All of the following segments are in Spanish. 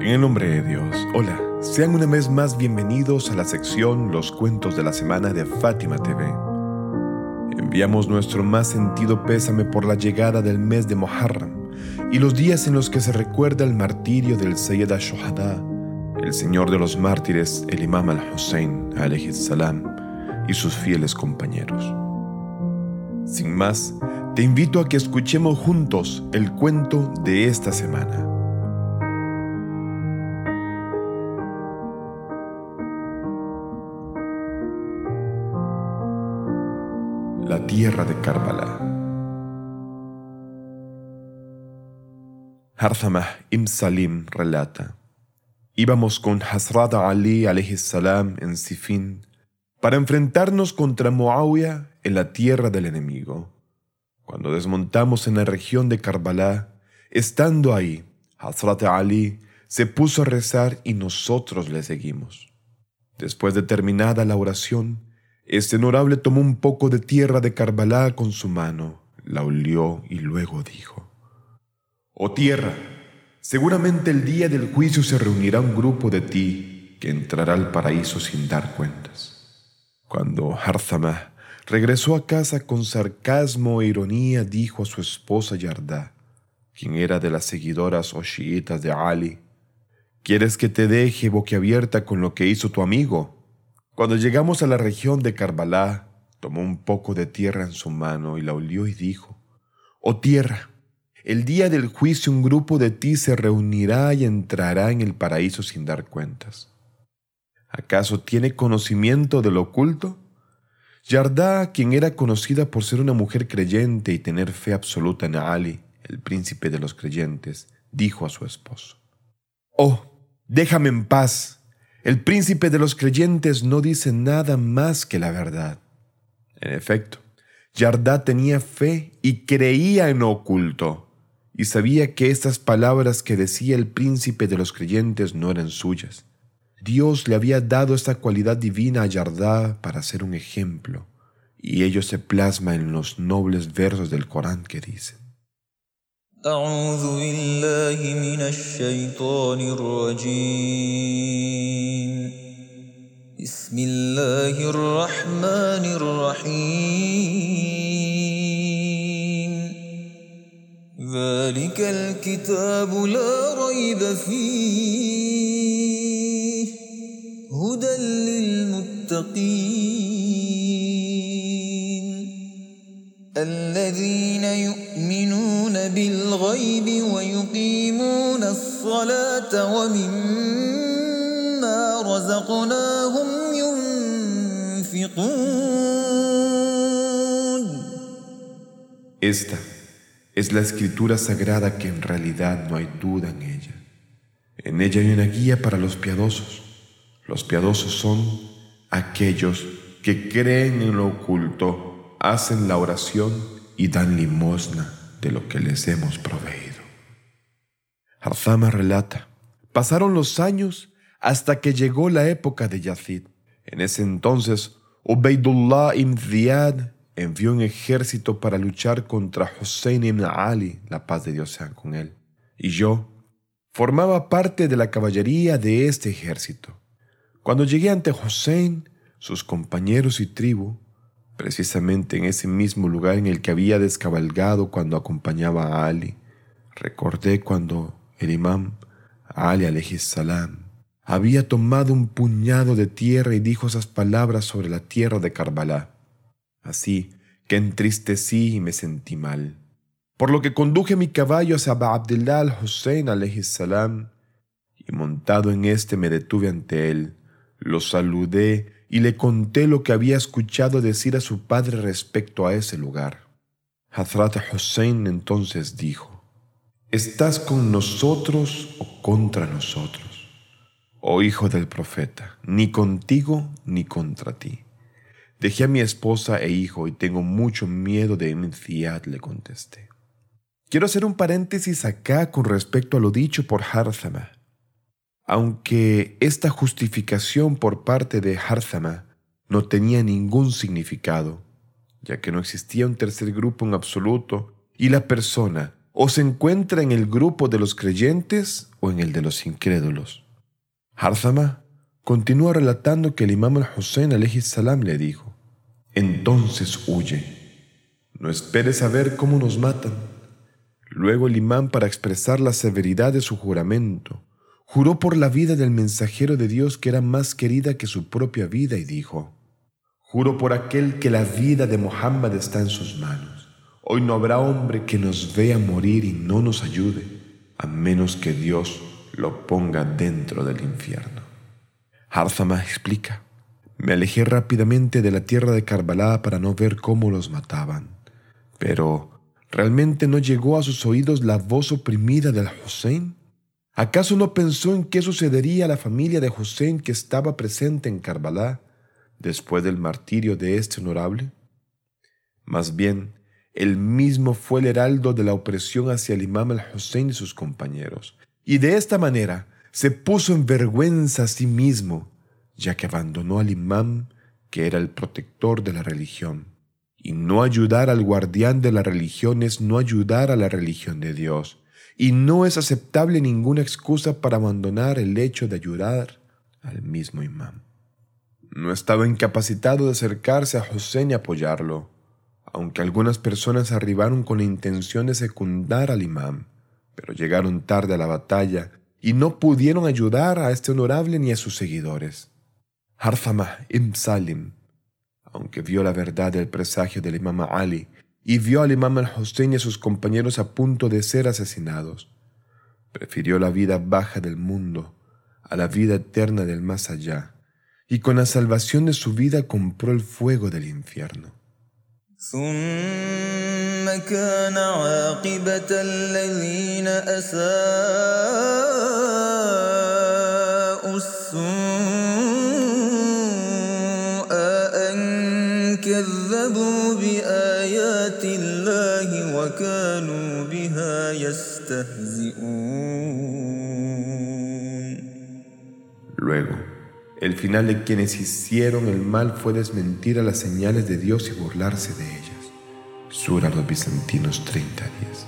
En el nombre de Dios, hola, sean una vez más bienvenidos a la sección Los Cuentos de la Semana de Fátima TV. Enviamos nuestro más sentido pésame por la llegada del mes de Muharram y los días en los que se recuerda el martirio del Sayyid al-Shuhada, el señor de los mártires, el Imam al-Hussein, salam, y sus fieles compañeros. Sin más, te invito a que escuchemos juntos el cuento de esta semana. Tierra de Karbala. Harzamah ibn Salim relata: Íbamos con Hazrat Ali salam en Sifin para enfrentarnos contra Muawiyah en la tierra del enemigo. Cuando desmontamos en la región de Karbala, estando ahí, Hazrat Ali se puso a rezar y nosotros le seguimos. Después de terminada la oración, este honorable tomó un poco de tierra de Karbala con su mano, la olió y luego dijo, Oh tierra, seguramente el día del juicio se reunirá un grupo de ti que entrará al paraíso sin dar cuentas. Cuando Harzamah regresó a casa con sarcasmo e ironía, dijo a su esposa Yardá, quien era de las seguidoras o de Ali, ¿Quieres que te deje boquiabierta con lo que hizo tu amigo? Cuando llegamos a la región de Karbala, tomó un poco de tierra en su mano y la olió y dijo, Oh tierra, el día del juicio un grupo de ti se reunirá y entrará en el paraíso sin dar cuentas. ¿Acaso tiene conocimiento de lo oculto? Yardá, quien era conocida por ser una mujer creyente y tener fe absoluta en Ali, el príncipe de los creyentes, dijo a su esposo, Oh, déjame en paz, el príncipe de los creyentes no dice nada más que la verdad. En efecto, Yardá tenía fe y creía en oculto, y sabía que estas palabras que decía el príncipe de los creyentes no eran suyas. Dios le había dado esta cualidad divina a Yardá para ser un ejemplo, y ello se plasma en los nobles versos del Corán que dicen. أعوذ بالله من الشيطان الرجيم. بسم الله الرحمن الرحيم. ذلك الكتاب لا ريب فيه. هدى للمتقين. Esta es la escritura sagrada que en realidad no hay duda en ella. En ella hay una guía para los piadosos. Los piadosos son aquellos que creen en lo oculto, hacen la oración y dan limosna de lo que les hemos proveído. Harzama relata, pasaron los años hasta que llegó la época de Yazid. En ese entonces, Ubaidullah ibn Ziyad envió un ejército para luchar contra Hussein ibn Ali, la paz de Dios sea con él. Y yo formaba parte de la caballería de este ejército. Cuando llegué ante Hussein, sus compañeros y tribu, precisamente en ese mismo lugar en el que había descabalgado cuando acompañaba a Ali. Recordé cuando el imam Ali salam había tomado un puñado de tierra y dijo esas palabras sobre la tierra de Karbala. Así que entristecí y me sentí mal. Por lo que conduje mi caballo hacia Abdullah al-Hussein salam y montado en éste me detuve ante él, lo saludé y le conté lo que había escuchado decir a su padre respecto a ese lugar. Hazrat Hussein entonces dijo, ¿Estás con nosotros o contra nosotros? Oh hijo del profeta, ni contigo ni contra ti. Dejé a mi esposa e hijo y tengo mucho miedo de Imciad, le contesté. Quiero hacer un paréntesis acá con respecto a lo dicho por Harzama. Aunque esta justificación por parte de Harzama no tenía ningún significado, ya que no existía un tercer grupo en absoluto y la persona o se encuentra en el grupo de los creyentes o en el de los incrédulos. Harzama continúa relatando que el imam al-Hussein le dijo, entonces huye, no esperes a ver cómo nos matan. Luego el imán, para expresar la severidad de su juramento, juró por la vida del mensajero de Dios que era más querida que su propia vida y dijo, Juro por aquel que la vida de Muhammad está en sus manos. Hoy no habrá hombre que nos vea morir y no nos ayude, a menos que Dios lo ponga dentro del infierno. Harzama explica, me alejé rápidamente de la tierra de Karbala para no ver cómo los mataban, pero ¿realmente no llegó a sus oídos la voz oprimida del Hussein? ¿Acaso no pensó en qué sucedería a la familia de Hussein que estaba presente en Karbala? después del martirio de este honorable? Más bien, él mismo fue el heraldo de la opresión hacia el imam al-Hussein y sus compañeros, y de esta manera se puso en vergüenza a sí mismo, ya que abandonó al imam que era el protector de la religión. Y no ayudar al guardián de la religión es no ayudar a la religión de Dios, y no es aceptable ninguna excusa para abandonar el hecho de ayudar al mismo imam. No estaba incapacitado de acercarse a Hussein y apoyarlo, aunque algunas personas arribaron con la intención de secundar al imam, pero llegaron tarde a la batalla y no pudieron ayudar a este honorable ni a sus seguidores. Harthama ibn Salim, aunque vio la verdad del presagio del imam Ali y vio al imam al-Hussein y a sus compañeros a punto de ser asesinados, prefirió la vida baja del mundo a la vida eterna del más allá y con la salvación de su vida compró el fuego del infierno. Luego, el final de quienes hicieron el mal fue desmentir a las señales de Dios y burlarse de ellas. Sura los Bizantinos 30.10.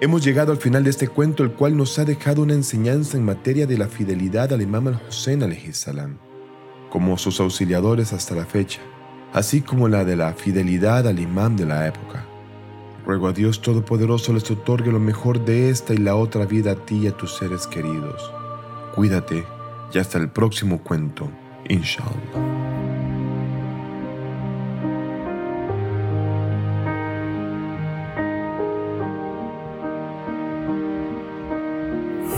Hemos llegado al final de este cuento, el cual nos ha dejado una enseñanza en materia de la fidelidad al imam al-Hussein salam, como sus auxiliadores hasta la fecha, así como la de la fidelidad al imam de la época. Ruego a Dios Todopoderoso les otorgue lo mejor de esta y la otra vida a ti y a tus seres queridos. Cuídate y hasta el próximo cuento, inshallah.